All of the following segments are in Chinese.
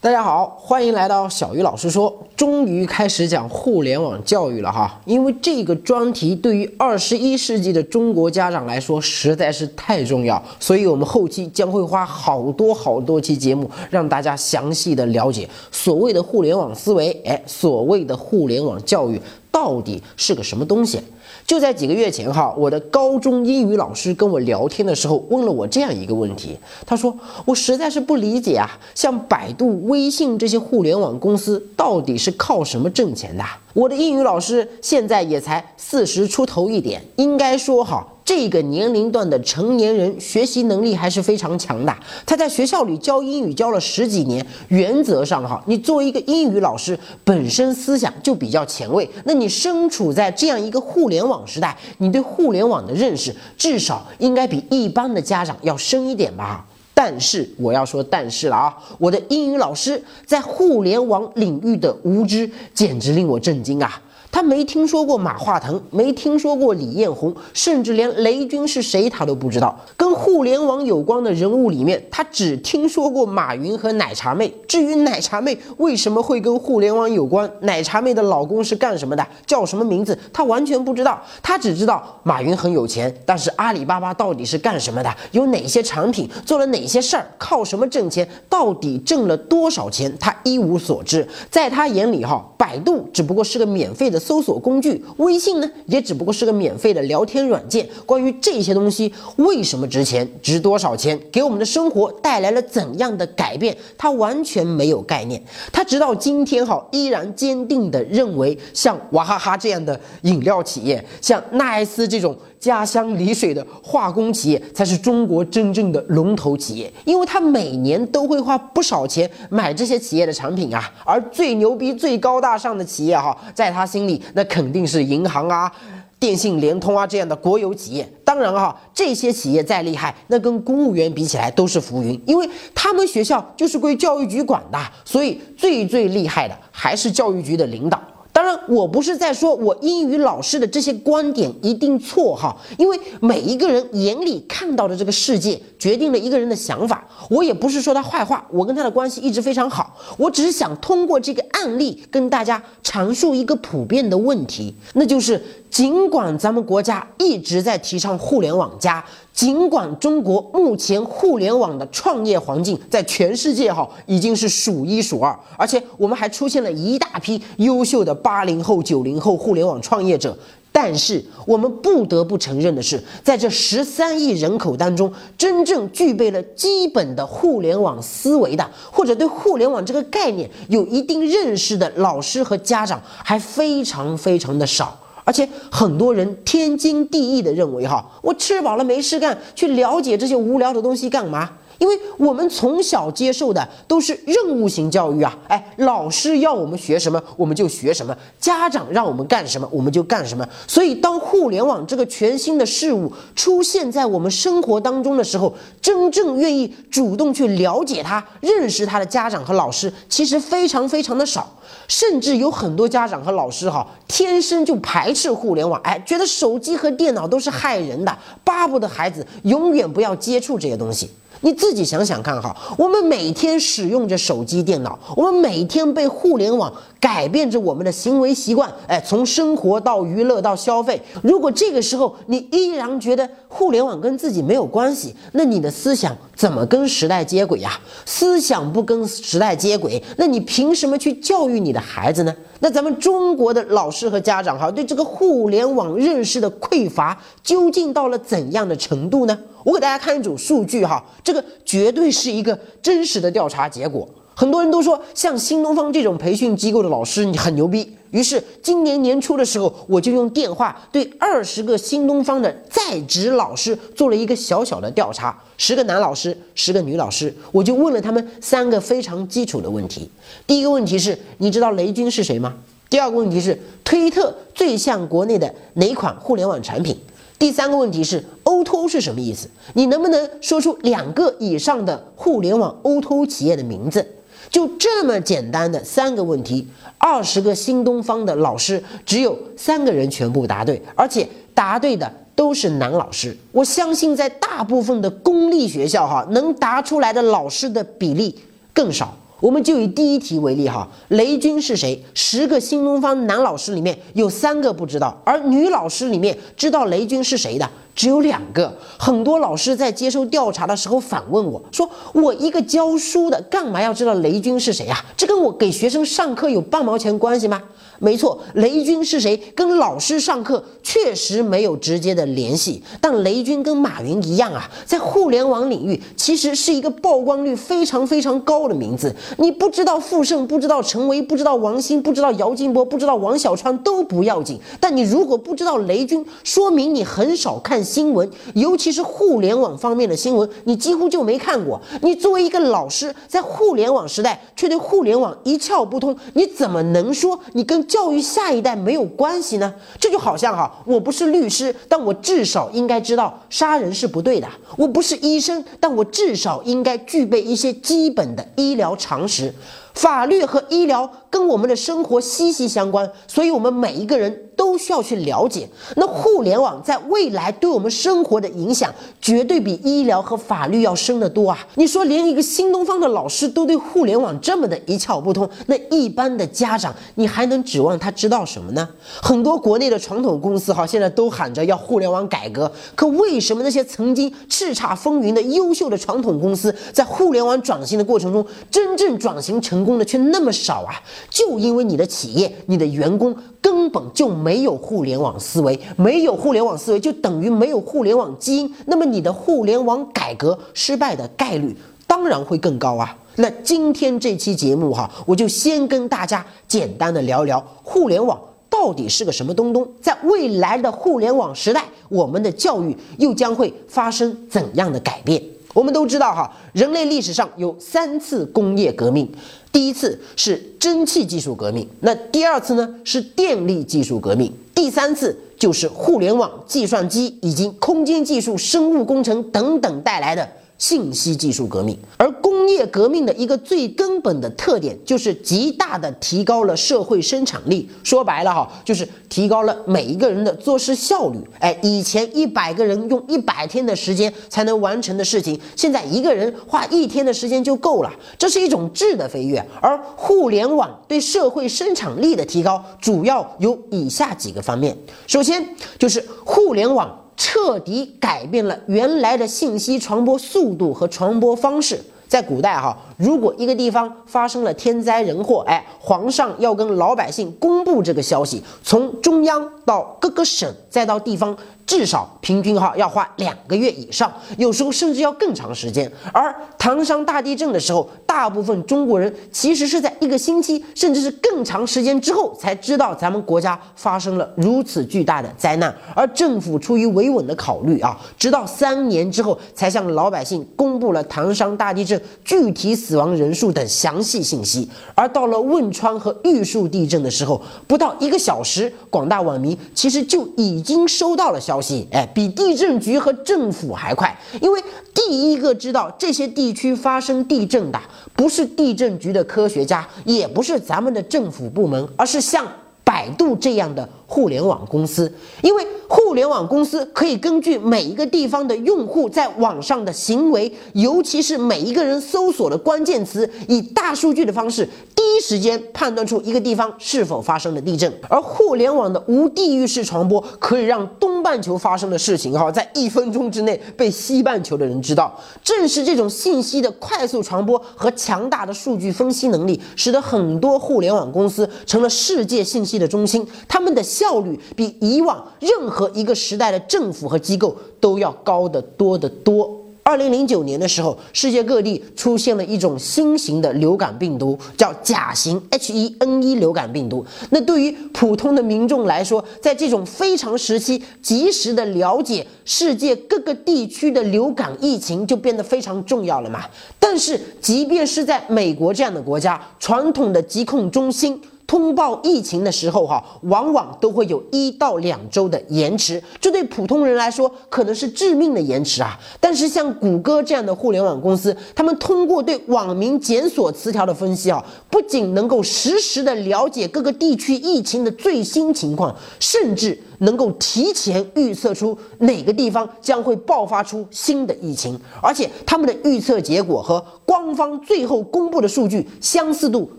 大家好，欢迎来到小鱼老师说。终于开始讲互联网教育了哈，因为这个专题对于二十一世纪的中国家长来说实在是太重要，所以我们后期将会花好多好多期节目，让大家详细的了解所谓的互联网思维，哎，所谓的互联网教育到底是个什么东西。就在几个月前哈，我的高中英语老师跟我聊天的时候问了我这样一个问题，他说我实在是不理解啊，像百度、微信这些互联网公司到底是靠什么挣钱的？我的英语老师现在也才四十出头一点，应该说哈。这个年龄段的成年人学习能力还是非常强的。他在学校里教英语教了十几年，原则上哈，你作为一个英语老师，本身思想就比较前卫。那你身处在这样一个互联网时代，你对互联网的认识至少应该比一般的家长要深一点吧？但是我要说但是了啊，我的英语老师在互联网领域的无知简直令我震惊啊！他没听说过马化腾，没听说过李彦宏，甚至连雷军是谁他都不知道。跟互联网有关的人物里面，他只听说过马云和奶茶妹。至于奶茶妹为什么会跟互联网有关，奶茶妹的老公是干什么的，叫什么名字，他完全不知道。他只知道马云很有钱，但是阿里巴巴到底是干什么的，有哪些产品，做了哪些事儿，靠什么挣钱，到底挣了多少钱，他一无所知。在他眼里，哈，百度只不过是个免费的。搜索工具，微信呢，也只不过是个免费的聊天软件。关于这些东西为什么值钱，值多少钱，给我们的生活带来了怎样的改变，他完全没有概念。他直到今天哈，依然坚定地认为，像娃哈哈这样的饮料企业，像奈艾斯这种。家乡丽水的化工企业才是中国真正的龙头企业，因为他每年都会花不少钱买这些企业的产品啊。而最牛逼、最高大上的企业哈，在他心里那肯定是银行啊、电信、联通啊这样的国有企业。当然哈，这些企业再厉害，那跟公务员比起来都是浮云，因为他们学校就是归教育局管的，所以最最厉害的还是教育局的领导。但，我不是在说我英语老师的这些观点一定错哈，因为每一个人眼里看到的这个世界决定了一个人的想法。我也不是说他坏话，我跟他的关系一直非常好。我只是想通过这个案例跟大家阐述一个普遍的问题，那就是尽管咱们国家一直在提倡互联网加。尽管中国目前互联网的创业环境在全世界哈已经是数一数二，而且我们还出现了一大批优秀的八零后、九零后互联网创业者，但是我们不得不承认的是，在这十三亿人口当中，真正具备了基本的互联网思维的，或者对互联网这个概念有一定认识的老师和家长还非常非常的少。而且很多人天经地义的认为，哈，我吃饱了没事干，去了解这些无聊的东西干嘛？因为我们从小接受的都是任务型教育啊，哎，老师要我们学什么我们就学什么，家长让我们干什么我们就干什么。所以，当互联网这个全新的事物出现在我们生活当中的时候，真正愿意主动去了解它、认识它的家长和老师，其实非常非常的少，甚至有很多家长和老师哈，天生就排斥互联网，哎，觉得手机和电脑都是害人的，巴不得孩子永远不要接触这些东西。你自己想想看哈，我们每天使用着手机、电脑，我们每天被互联网改变着我们的行为习惯，哎，从生活到娱乐到消费。如果这个时候你依然觉得互联网跟自己没有关系，那你的思想怎么跟时代接轨呀？思想不跟时代接轨，那你凭什么去教育你的孩子呢？那咱们中国的老师和家长哈，对这个互联网认识的匮乏，究竟到了怎样的程度呢？我给大家看一组数据哈，这个绝对是一个真实的调查结果。很多人都说，像新东方这种培训机构的老师你很牛逼。于是今年年初的时候，我就用电话对二十个新东方的在职老师做了一个小小的调查，十个男老师，十个女老师，我就问了他们三个非常基础的问题。第一个问题是，你知道雷军是谁吗？第二个问题是，推特最像国内的哪款互联网产品？第三个问题是，O2O 是什么意思？你能不能说出两个以上的互联网 O2O 企业的名字？就这么简单的三个问题，二十个新东方的老师只有三个人全部答对，而且答对的都是男老师。我相信在大部分的公立学校，哈，能答出来的老师的比例更少。我们就以第一题为例，哈，雷军是谁？十个新东方男老师里面有三个不知道，而女老师里面知道雷军是谁的。只有两个，很多老师在接受调查的时候反问我说：“我一个教书的，干嘛要知道雷军是谁呀？这跟我给学生上课有半毛钱关系吗？”没错，雷军是谁，跟老师上课确实没有直接的联系。但雷军跟马云一样啊，在互联网领域其实是一个曝光率非常非常高的名字。你不知道傅盛，不知道陈维，不知道王兴，不知道姚劲波，不知道王小川都不要紧。但你如果不知道雷军，说明你很少看新闻，尤其是互联网方面的新闻，你几乎就没看过。你作为一个老师，在互联网时代却对互联网一窍不通，你怎么能说你跟？教育下一代没有关系呢，这就好像哈，我不是律师，但我至少应该知道杀人是不对的；我不是医生，但我至少应该具备一些基本的医疗常识。法律和医疗跟我们的生活息息相关，所以我们每一个人。都需要去了解，那互联网在未来对我们生活的影响，绝对比医疗和法律要深得多啊！你说连一个新东方的老师都对互联网这么的一窍不通，那一般的家长你还能指望他知道什么呢？很多国内的传统公司哈，现在都喊着要互联网改革，可为什么那些曾经叱咤风云的优秀的传统公司在互联网转型的过程中，真正转型成功的却那么少啊？就因为你的企业、你的员工。根本就没有互联网思维，没有互联网思维就等于没有互联网基因。那么你的互联网改革失败的概率当然会更高啊。那今天这期节目哈，我就先跟大家简单的聊聊互联网到底是个什么东东，在未来的互联网时代，我们的教育又将会发生怎样的改变？我们都知道哈，人类历史上有三次工业革命。第一次是蒸汽技术革命，那第二次呢是电力技术革命，第三次就是互联网、计算机以及空间技术、生物工程等等带来的。信息技术革命，而工业革命的一个最根本的特点，就是极大的提高了社会生产力。说白了哈，就是提高了每一个人的做事效率。哎，以前一百个人用一百天的时间才能完成的事情，现在一个人花一天的时间就够了。这是一种质的飞跃。而互联网对社会生产力的提高，主要有以下几个方面。首先就是互联网。彻底改变了原来的信息传播速度和传播方式。在古代，哈，如果一个地方发生了天灾人祸，哎，皇上要跟老百姓公布这个消息，从中央到各个省，再到地方。至少平均哈要花两个月以上，有时候甚至要更长时间。而唐山大地震的时候，大部分中国人其实是在一个星期，甚至是更长时间之后才知道咱们国家发生了如此巨大的灾难。而政府出于维稳的考虑啊，直到三年之后才向老百姓公布了唐山大地震具体死亡人数等详细信息。而到了汶川和玉树地震的时候，不到一个小时，广大网民其实就已经收到了。消息哎，比地震局和政府还快，因为第一个知道这些地区发生地震的，不是地震局的科学家，也不是咱们的政府部门，而是像百度这样的互联网公司，因为。互联网公司可以根据每一个地方的用户在网上的行为，尤其是每一个人搜索的关键词，以大数据的方式，第一时间判断出一个地方是否发生了地震。而互联网的无地域式传播，可以让东半球发生的事情，哈，在一分钟之内被西半球的人知道。正是这种信息的快速传播和强大的数据分析能力，使得很多互联网公司成了世界信息的中心。他们的效率比以往任何。一个时代的政府和机构都要高得多得多。二零零九年的时候，世界各地出现了一种新型的流感病毒，叫甲型 H1N1 流感病毒。那对于普通的民众来说，在这种非常时期，及时的了解世界各个地区的流感疫情就变得非常重要了嘛。但是，即便是在美国这样的国家，传统的疾控中心。通报疫情的时候哈，往往都会有一到两周的延迟，这对普通人来说可能是致命的延迟啊。但是像谷歌这样的互联网公司，他们通过对网民检索词条的分析啊，不仅能够实时的了解各个地区疫情的最新情况，甚至。能够提前预测出哪个地方将会爆发出新的疫情，而且他们的预测结果和官方最后公布的数据相似度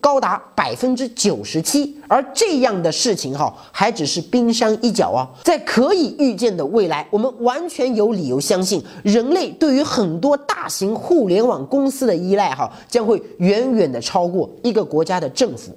高达百分之九十七。而这样的事情哈，还只是冰山一角啊！在可以预见的未来，我们完全有理由相信，人类对于很多大型互联网公司的依赖哈，将会远远的超过一个国家的政府。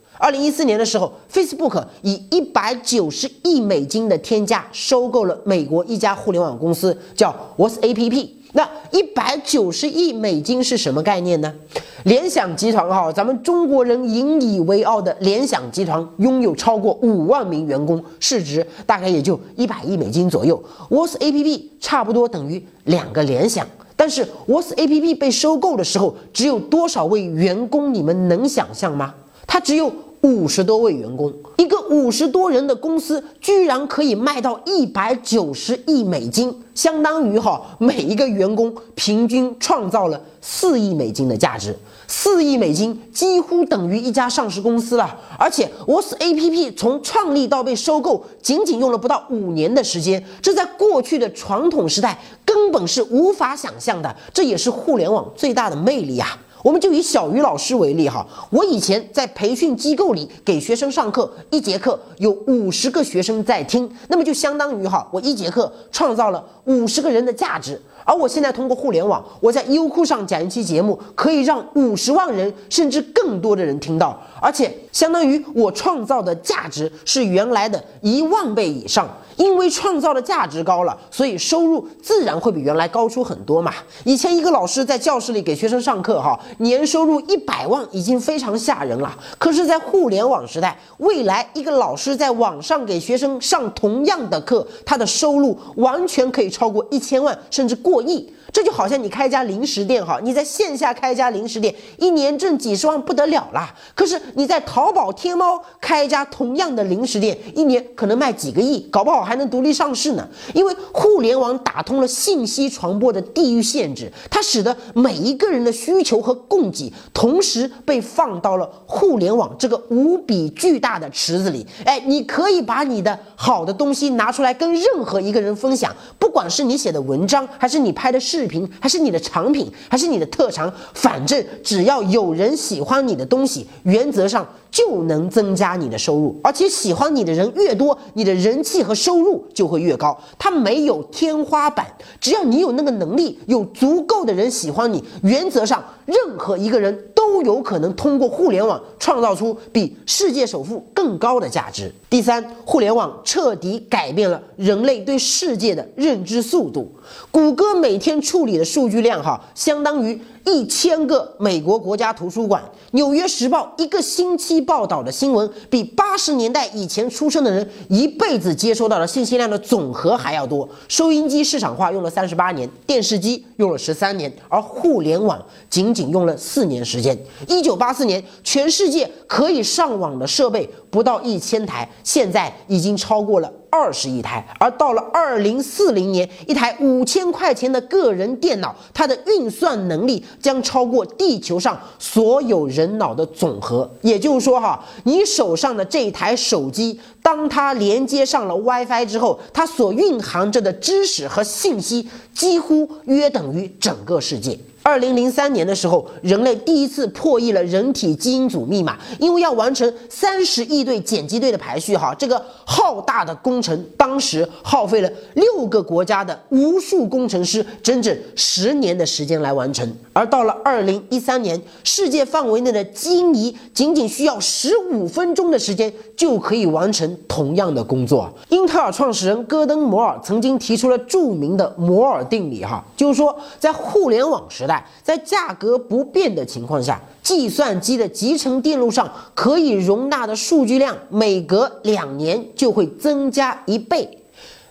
二零一四年的时候，Facebook 以一百九十亿美金的天价收购了美国一家互联网公司，叫 WhatsApp。那一百九十亿美金是什么概念呢？联想集团哈，咱们中国人引以为傲的联想集团拥有超过五万名员工，市值大概也就一百亿美金左右。WhatsApp 差不多等于两个联想，但是 WhatsApp 被收购的时候，只有多少位员工？你们能想象吗？它只有。五十多位员工，一个五十多人的公司，居然可以卖到一百九十亿美金，相当于哈每一个员工平均创造了四亿美金的价值，四亿美金几乎等于一家上市公司了。而且，WhatsApp 从创立到被收购，仅仅用了不到五年的时间，这在过去的传统时代根本是无法想象的。这也是互联网最大的魅力啊！我们就以小鱼老师为例哈，我以前在培训机构里给学生上课，一节课有五十个学生在听，那么就相当于哈，我一节课创造了五十个人的价值。而我现在通过互联网，我在优酷上讲一期节目，可以让五十万人甚至更多的人听到，而且相当于我创造的价值是原来的一万倍以上。因为创造的价值高了，所以收入自然会比原来高出很多嘛。以前一个老师在教室里给学生上课，哈，年收入一百万已经非常吓人了。可是，在互联网时代，未来一个老师在网上给学生上同样的课，他的收入完全可以超过一千万，甚至过过亿。这就好像你开家零食店哈，你在线下开家零食店，一年挣几十万不得了啦。可是你在淘宝、天猫开一家同样的零食店，一年可能卖几个亿，搞不好还能独立上市呢。因为互联网打通了信息传播的地域限制，它使得每一个人的需求和供给同时被放到了互联网这个无比巨大的池子里。哎，你可以把你的好的东西拿出来跟任何一个人分享，不管是你写的文章，还是你拍的视。频还是你的产品，还是你的特长，反正只要有人喜欢你的东西，原则上就能增加你的收入。而且喜欢你的人越多，你的人气和收入就会越高。它没有天花板，只要你有那个能力，有足够的人喜欢你，原则上任何一个人都有可能通过互联网创造出比世界首富更高的价值。第三，互联网彻底改变了人类对世界的认知速度。谷歌每天处理的数据量，哈，相当于。一千个美国国家图书馆，《纽约时报》一个星期报道的新闻，比八十年代以前出生的人一辈子接收到的信息量的总和还要多。收音机市场化用了三十八年，电视机用了十三年，而互联网仅仅用了四年时间。一九八四年，全世界可以上网的设备不到一千台，现在已经超过了。二十亿台，而到了二零四零年，一台五千块钱的个人电脑，它的运算能力将超过地球上所有人脑的总和。也就是说，哈，你手上的这台手机，当它连接上了 WiFi 之后，它所蕴含着的知识和信息，几乎约等于整个世界。二零零三年的时候，人类第一次破译了人体基因组密码，因为要完成三十亿对碱基对的排序，哈，这个浩大的工程，当时耗费了六个国家的无数工程师整整十年的时间来完成。而到了二零一三年，世界范围内的基因仪仅仅需要十五分钟的时间就可以完成同样的工作。英特尔创始人戈登·摩尔曾经提出了著名的摩尔定理，哈，就是说在互联网时代。在价格不变的情况下，计算机的集成电路上可以容纳的数据量每隔两年就会增加一倍。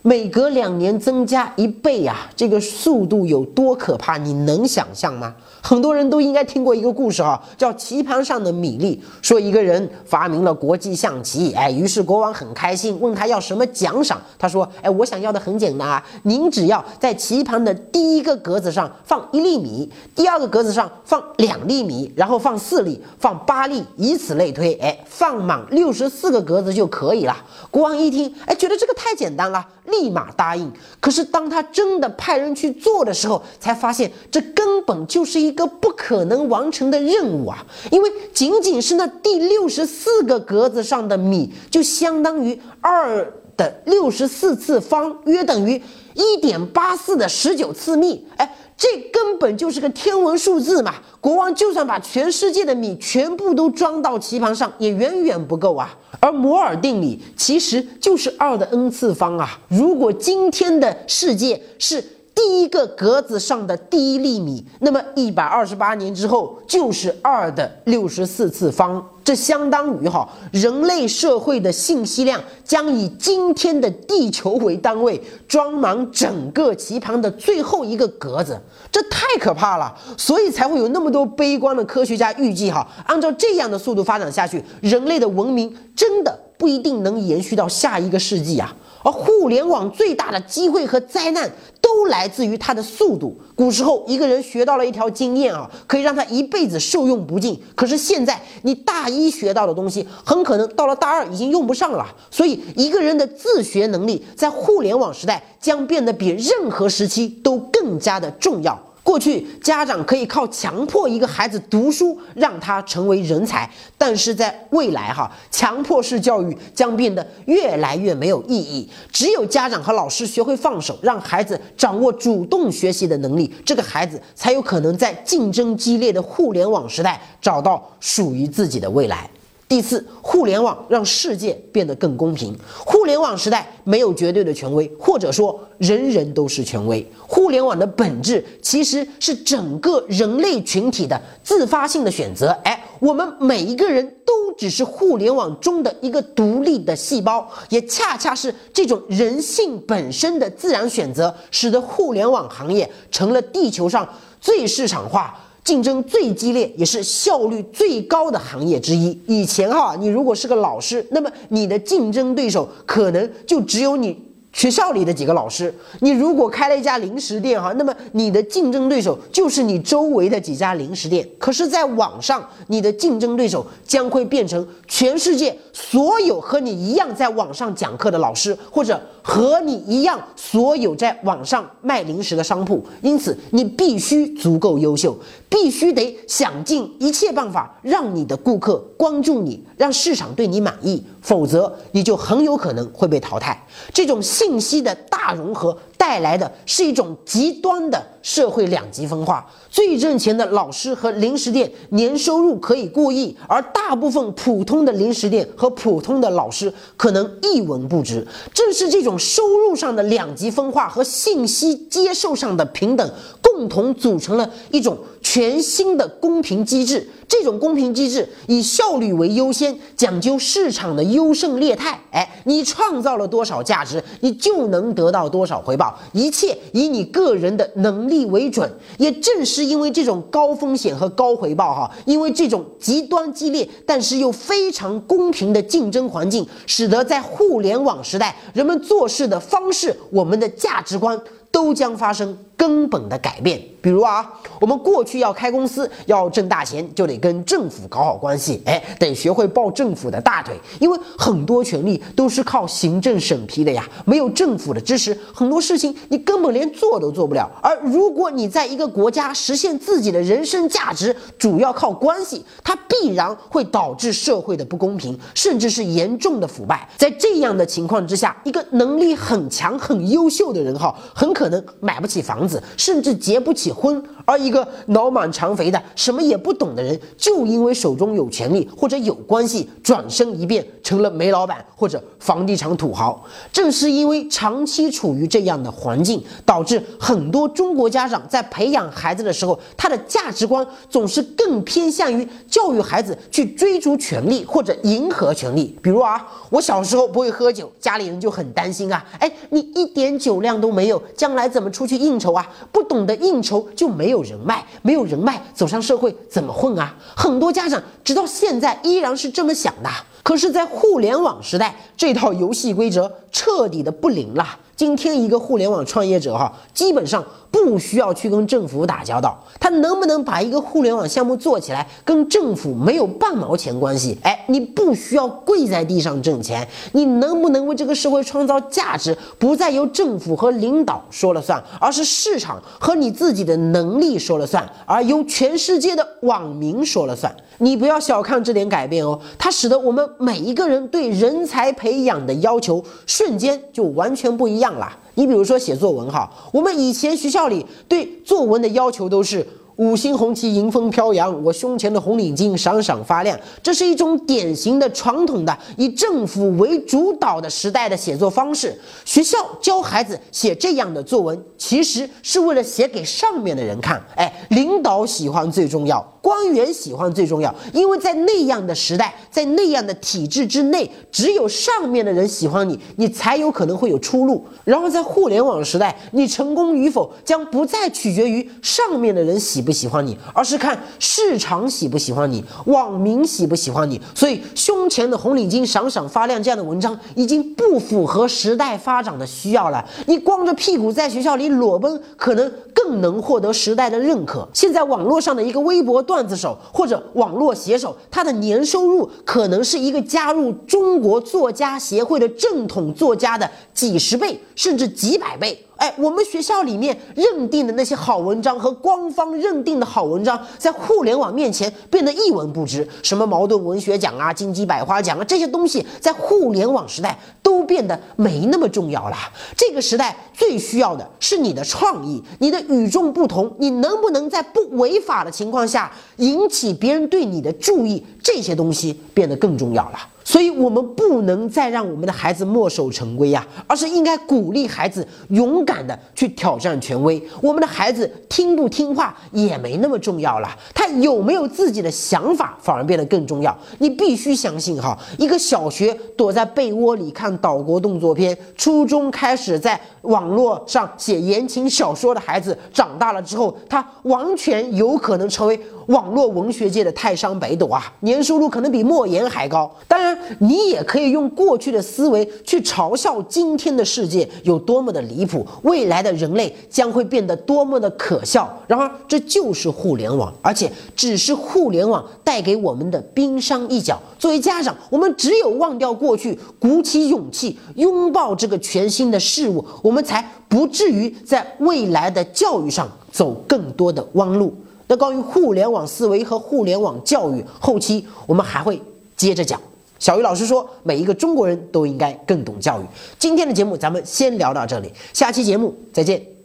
每隔两年增加一倍呀，这个速度有多可怕？你能想象吗？很多人都应该听过一个故事哈，叫棋盘上的米粒。说一个人发明了国际象棋，哎，于是国王很开心，问他要什么奖赏。他说，哎，我想要的很简单啊，您只要在棋盘的第一个格子上放一粒米，第二个格子上放两粒米，然后放四粒，放八粒，以此类推，哎，放满六十四个格子就可以了。国王一听，哎，觉得这个太简单了。立马答应。可是当他真的派人去做的时候，才发现这根本就是一一个不可能完成的任务啊！因为仅仅是那第六十四个格子上的米，就相当于二的六十四次方，约等于一点八四的十九次幂。哎。这根本就是个天文数字嘛！国王就算把全世界的米全部都装到棋盘上，也远远不够啊。而摩尔定理其实就是二的 n 次方啊。如果今天的世界是第一个格子上的第一粒米，那么一百二十八年之后就是二的六十四次方。这相当于哈，人类社会的信息量将以今天的地球为单位，装满整个棋盘的最后一个格子，这太可怕了。所以才会有那么多悲观的科学家预计哈，按照这样的速度发展下去，人类的文明真的不一定能延续到下一个世纪啊。而互联网最大的机会和灾难都来自于它的速度。古时候，一个人学到了一条经验啊，可以让他一辈子受用不尽。可是现在，你大一学到的东西，很可能到了大二已经用不上了。所以，一个人的自学能力在互联网时代将变得比任何时期都更加的重要。过去家长可以靠强迫一个孩子读书让他成为人才，但是在未来哈，强迫式教育将变得越来越没有意义。只有家长和老师学会放手，让孩子掌握主动学习的能力，这个孩子才有可能在竞争激烈的互联网时代找到属于自己的未来。第四，互联网让世界变得更公平。互联网时代没有绝对的权威，或者说人人都是权威。互联网的本质其实是整个人类群体的自发性的选择。哎，我们每一个人都只是互联网中的一个独立的细胞，也恰恰是这种人性本身的自然选择，使得互联网行业成了地球上最市场化。竞争最激烈，也是效率最高的行业之一。以前哈，你如果是个老师，那么你的竞争对手可能就只有你。学校里的几个老师，你如果开了一家零食店哈，那么你的竞争对手就是你周围的几家零食店。可是，在网上，你的竞争对手将会变成全世界所有和你一样在网上讲课的老师，或者和你一样所有在网上卖零食的商铺。因此，你必须足够优秀，必须得想尽一切办法让你的顾客关注你，让市场对你满意，否则你就很有可能会被淘汰。这种。信息的大融合带来的是一种极端的社会两极分化。最挣钱的老师和零食店年收入可以过亿，而大部分普通的零食店和普通的老师可能一文不值。正是这种收入上的两极分化和信息接受上的平等，共同组成了一种全新的公平机制。这种公平机制以效率为优先，讲究市场的优胜劣汰。哎，你创造了多少价值，你就能得到多少回报，一切以你个人的能力为准。也正是因为这种高风险和高回报，哈，因为这种极端激烈但是又非常公平的竞争环境，使得在互联网时代，人们做事的方式，我们的价值观都将发生。根本的改变。比如啊，我们过去要开公司要挣大钱，就得跟政府搞好关系，哎，得学会抱政府的大腿，因为很多权利都是靠行政审批的呀，没有政府的支持，很多事情你根本连做都做不了。而如果你在一个国家实现自己的人生价值，主要靠关系，它必然会导致社会的不公平，甚至是严重的腐败。在这样的情况之下，一个能力很强、很优秀的人哈，很可能买不起房子，甚至结不起。婚，而一个脑满肠肥的什么也不懂的人，就因为手中有权力或者有关系，转身一变成了煤老板或者房地产土豪。正是因为长期处于这样的环境，导致很多中国家长在培养孩子的时候，他的价值观总是更偏向于教育孩子去追逐权力或者迎合权力。比如啊，我小时候不会喝酒，家里人就很担心啊，哎，你一点酒量都没有，将来怎么出去应酬啊？不懂得应酬。就没有有人脉，没有人脉，走上社会怎么混啊？很多家长直到现在依然是这么想的。可是，在互联网时代，这套游戏规则彻底的不灵了。今天，一个互联网创业者哈，基本上。不需要去跟政府打交道，他能不能把一个互联网项目做起来，跟政府没有半毛钱关系。哎，你不需要跪在地上挣钱，你能不能为这个社会创造价值，不再由政府和领导说了算，而是市场和你自己的能力说了算，而由全世界的网民说了算。你不要小看这点改变哦，它使得我们每一个人对人才培养的要求瞬间就完全不一样了。你比如说写作文哈，我们以前学校里对作文的要求都是。五星红旗迎风飘扬，我胸前的红领巾闪闪发亮。这是一种典型的传统的以政府为主导的时代的写作方式。学校教孩子写这样的作文，其实是为了写给上面的人看。哎，领导喜欢最重要，官员喜欢最重要，因为在那样的时代，在那样的体制之内，只有上面的人喜欢你，你才有可能会有出路。然后在互联网时代，你成功与否将不再取决于上面的人喜不。不喜欢你，而是看市场喜不喜欢你，网民喜不喜欢你。所以，胸前的红领巾闪闪发亮这样的文章已经不符合时代发展的需要了。你光着屁股在学校里裸奔，可能更能获得时代的认可。现在网络上的一个微博段子手或者网络写手，他的年收入可能是一个加入中国作家协会的正统作家的几十倍，甚至几百倍。哎，我们学校里面认定的那些好文章和官方认定的好文章，在互联网面前变得一文不值。什么茅盾文学奖啊、金鸡百花奖啊，这些东西在互联网时代都变得没那么重要了。这个时代最需要的是你的创意，你的与众不同，你能不能在不违法的情况下引起别人对你的注意？这些东西变得更重要了。所以，我们不能再让我们的孩子墨守成规呀，而是应该鼓励孩子勇敢的去挑战权威。我们的孩子听不听话也没那么重要了，他有没有自己的想法反而变得更重要。你必须相信哈，一个小学躲在被窝里看岛国动作片，初中开始在网络上写言情小说的孩子，长大了之后，他完全有可能成为网络文学界的泰山北斗啊，年收入可能比莫言还高。当然。你也可以用过去的思维去嘲笑今天的世界有多么的离谱，未来的人类将会变得多么的可笑。然而，这就是互联网，而且只是互联网带给我们的冰山一角。作为家长，我们只有忘掉过去，鼓起勇气拥抱这个全新的事物，我们才不至于在未来的教育上走更多的弯路。那关于互联网思维和互联网教育，后期我们还会接着讲。小鱼老师说：“每一个中国人都应该更懂教育。”今天的节目咱们先聊到这里，下期节目再见。